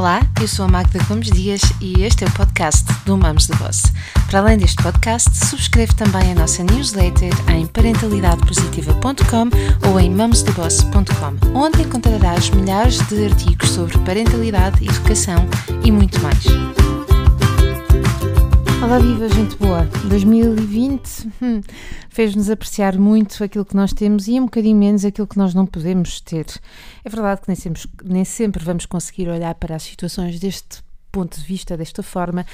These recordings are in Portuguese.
Olá, eu sou a Magda Gomes Dias e este é o podcast do Mamos de Boss. Para além deste podcast, subscreve também a nossa newsletter em parentalidadepositiva.com ou em mamosdeboss.com, onde encontrarás milhares de artigos sobre parentalidade, educação e muito mais. Olá, viva gente boa! 2020 hum, fez-nos apreciar muito aquilo que nós temos e um bocadinho menos aquilo que nós não podemos ter. É verdade que nem sempre, nem sempre vamos conseguir olhar para as situações deste ponto de vista desta forma.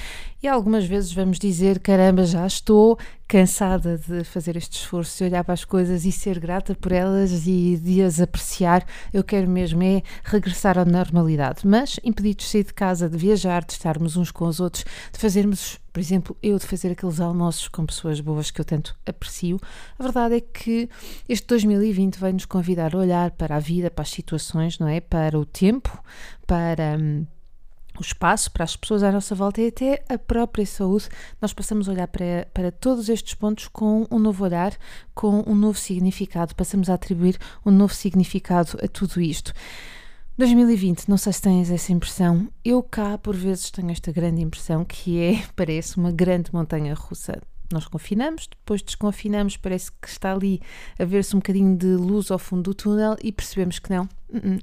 E algumas vezes vamos dizer caramba já estou cansada de fazer este esforço de olhar para as coisas e ser grata por elas e de as apreciar. Eu quero mesmo é regressar à normalidade. Mas impedidos de sair de casa de viajar de estarmos uns com os outros de fazermos por exemplo eu de fazer aqueles almoços com pessoas boas que eu tanto aprecio a verdade é que este 2020 vai nos convidar a olhar para a vida para as situações não é? Para o tempo para hum, o espaço para as pessoas à nossa volta e até a própria saúde, nós passamos a olhar para, para todos estes pontos com um novo olhar, com um novo significado, passamos a atribuir um novo significado a tudo isto. 2020, não sei se tens essa impressão, eu cá por vezes tenho esta grande impressão que é, parece uma grande montanha russa. Nós confinamos, depois desconfinamos, parece que está ali a ver-se um bocadinho de luz ao fundo do túnel e percebemos que não,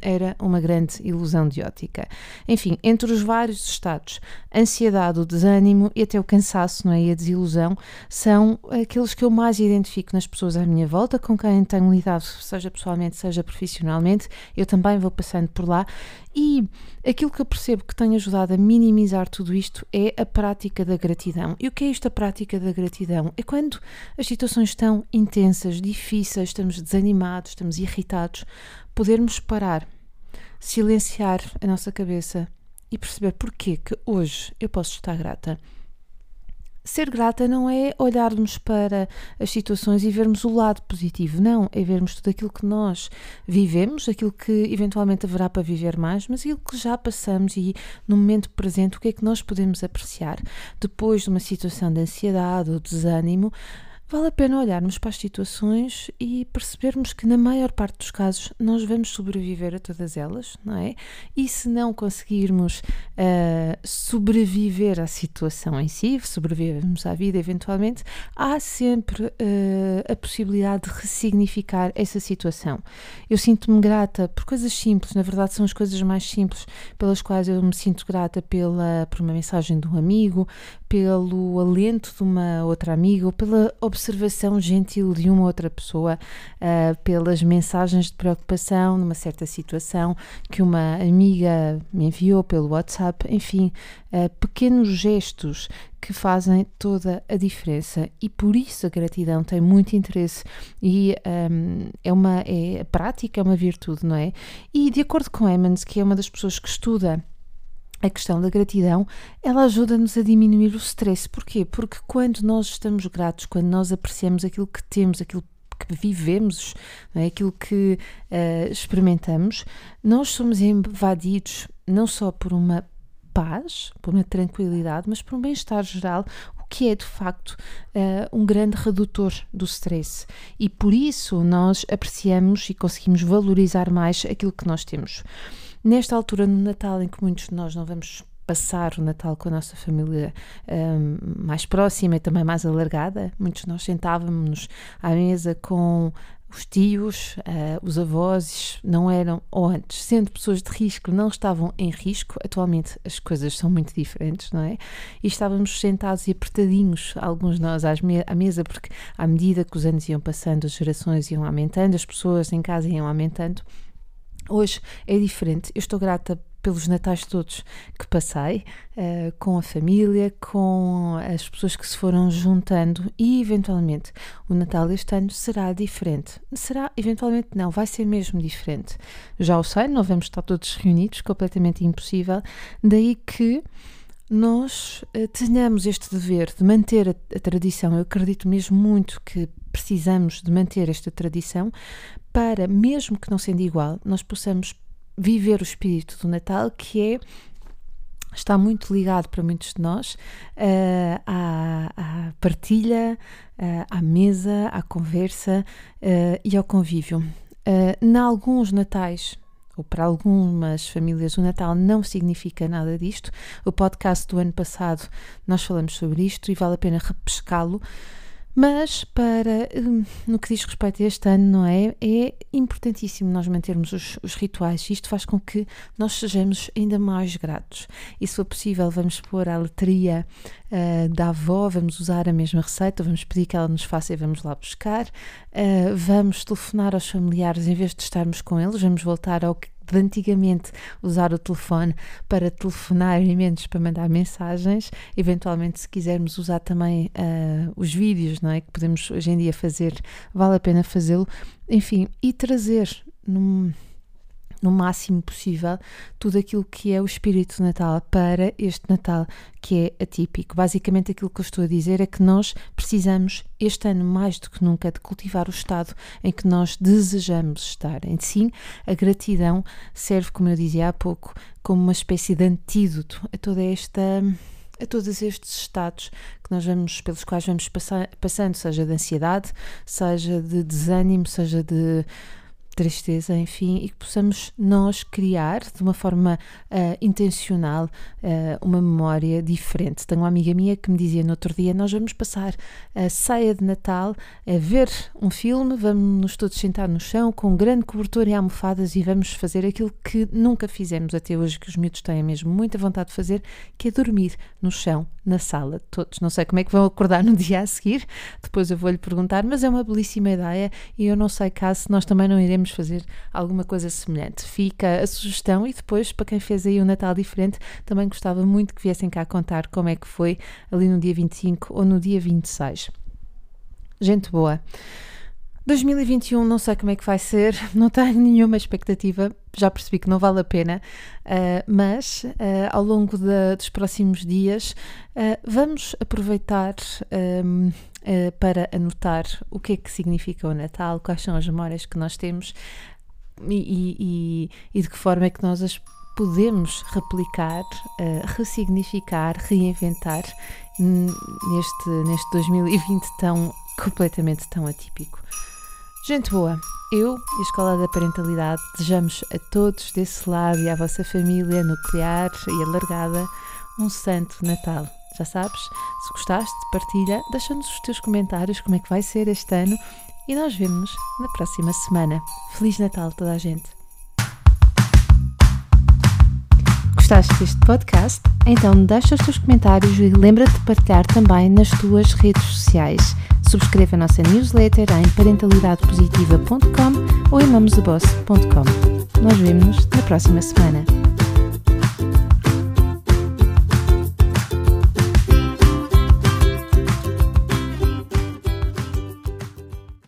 era uma grande ilusão de ótica. Enfim, entre os vários estados, ansiedade, o desânimo e até o cansaço não é? e a desilusão são aqueles que eu mais identifico nas pessoas à minha volta, com quem tenho lidado, seja pessoalmente, seja profissionalmente. Eu também vou passando por lá e aquilo que eu percebo que tem ajudado a minimizar tudo isto é a prática da gratidão. E o que é isto, a prática da gratidão? É quando as situações estão intensas, difíceis, estamos desanimados, estamos irritados, podermos parar, silenciar a nossa cabeça e perceber porquê que hoje eu posso estar grata. Ser grata não é olharmos para as situações e vermos o lado positivo, não, é vermos tudo aquilo que nós vivemos, aquilo que eventualmente haverá para viver mais, mas aquilo que já passamos e no momento presente o que é que nós podemos apreciar. Depois de uma situação de ansiedade ou desânimo, vale a pena olharmos para as situações e percebermos que, na maior parte dos casos, nós vamos sobreviver a todas elas, não é? E se não conseguirmos uh, sobreviver à situação em si, sobrevivermos à vida eventualmente, há sempre uh, a possibilidade de ressignificar essa situação. Eu sinto-me grata por coisas simples, na verdade, são as coisas mais simples pelas quais eu me sinto grata pela, por uma mensagem de um amigo, pelo alento de uma outra amiga ou pela observação gentil de uma outra pessoa, uh, pelas mensagens de preocupação numa certa situação que uma amiga me enviou pelo WhatsApp, enfim, uh, pequenos gestos que fazem toda a diferença. E por isso a gratidão tem muito interesse. E um, é uma é prática, é uma virtude, não é? E de acordo com Emmons, que é uma das pessoas que estuda a questão da gratidão, ela ajuda-nos a diminuir o stress. Porquê? Porque quando nós estamos gratos, quando nós apreciamos aquilo que temos, aquilo que vivemos, é? aquilo que uh, experimentamos, nós somos invadidos não só por uma paz, por uma tranquilidade, mas por um bem-estar geral, o que é de facto uh, um grande redutor do stress. E por isso nós apreciamos e conseguimos valorizar mais aquilo que nós temos. Nesta altura, no Natal, em que muitos de nós não vamos passar o Natal com a nossa família um, mais próxima e também mais alargada, muitos de nós sentávamos à mesa com os tios, uh, os avós, não eram, ou antes, sendo pessoas de risco, não estavam em risco. Atualmente as coisas são muito diferentes, não é? E estávamos sentados e apertadinhos, alguns de nós me à mesa, porque à medida que os anos iam passando, as gerações iam aumentando, as pessoas em casa iam aumentando Hoje é diferente. Eu estou grata pelos natais todos que passei, uh, com a família, com as pessoas que se foram juntando e, eventualmente, o Natal este ano será diferente. Será, eventualmente, não, vai ser mesmo diferente. Já o sei, não vamos estar todos reunidos, completamente impossível. Daí que nós uh, tenhamos este dever de manter a, a tradição. Eu acredito mesmo muito que precisamos de manter esta tradição para, mesmo que não sendo igual, nós possamos viver o espírito do Natal, que é está muito ligado para muitos de nós uh, à, à, partilha, uh, à mesa, à conversa uh, e ao convívio. Uh, em alguns natais ou para algumas famílias, o Natal não significa nada disto. O podcast do ano passado nós falamos sobre isto e vale a pena repescá-lo. Mas para hum, no que diz respeito a este ano, não é? É importantíssimo nós mantermos os, os rituais. Isto faz com que nós sejamos ainda mais gratos. E se for possível, vamos pôr a letria uh, da avó, vamos usar a mesma receita, vamos pedir que ela nos faça e vamos lá buscar. Uh, vamos telefonar aos familiares em vez de estarmos com eles, vamos voltar ao que de antigamente usar o telefone para telefonar e menos para mandar mensagens. Eventualmente, se quisermos usar também uh, os vídeos, não é? Que podemos hoje em dia fazer, vale a pena fazê-lo. Enfim, e trazer num no máximo possível tudo aquilo que é o espírito de Natal para este Natal que é atípico. Basicamente, aquilo que eu estou a dizer é que nós precisamos, este ano mais do que nunca, de cultivar o estado em que nós desejamos estar. Em sim, a gratidão serve, como eu dizia há pouco, como uma espécie de antídoto a toda esta a todos estes estados que nós vamos, pelos quais vamos passar, passando, seja de ansiedade, seja de desânimo, seja de tristeza, enfim, e que possamos nós criar de uma forma uh, intencional uh, uma memória diferente. Tenho uma amiga minha que me dizia no outro dia: Nós vamos passar a ceia de Natal a ver um filme, vamos nos todos sentar no chão com um grande cobertor e almofadas e vamos fazer aquilo que nunca fizemos até hoje, que os miúdos têm mesmo muita vontade de fazer, que é dormir no chão, na sala, todos. Não sei como é que vão acordar no dia a seguir, depois eu vou-lhe perguntar, mas é uma belíssima ideia e eu não sei caso nós também não iremos fazer alguma coisa semelhante. Fica a sugestão e depois, para quem fez aí um Natal diferente, também gostava muito que viessem cá contar como é que foi ali no dia 25 ou no dia 26. Gente boa. 2021 não sei como é que vai ser, não tenho nenhuma expectativa, já percebi que não vale a pena, uh, mas uh, ao longo de, dos próximos dias uh, vamos aproveitar um, para anotar o que é que significa o Natal, quais são as memórias que nós temos e, e, e de que forma é que nós as podemos replicar, ressignificar, reinventar neste, neste 2020 tão completamente tão atípico. Gente boa, eu e a Escola da Parentalidade desejamos a todos desse lado e à vossa família nuclear e alargada um santo Natal. Já sabes, se gostaste, partilha, deixa-nos os teus comentários como é que vai ser este ano e nós vemos na próxima semana. Feliz Natal toda a gente! Gostaste deste podcast? Então deixa os teus comentários e lembra-te de partilhar também nas tuas redes sociais. Subscreva a nossa newsletter em parentalidadepositiva.com ou em. Nós vemos-nos na próxima semana.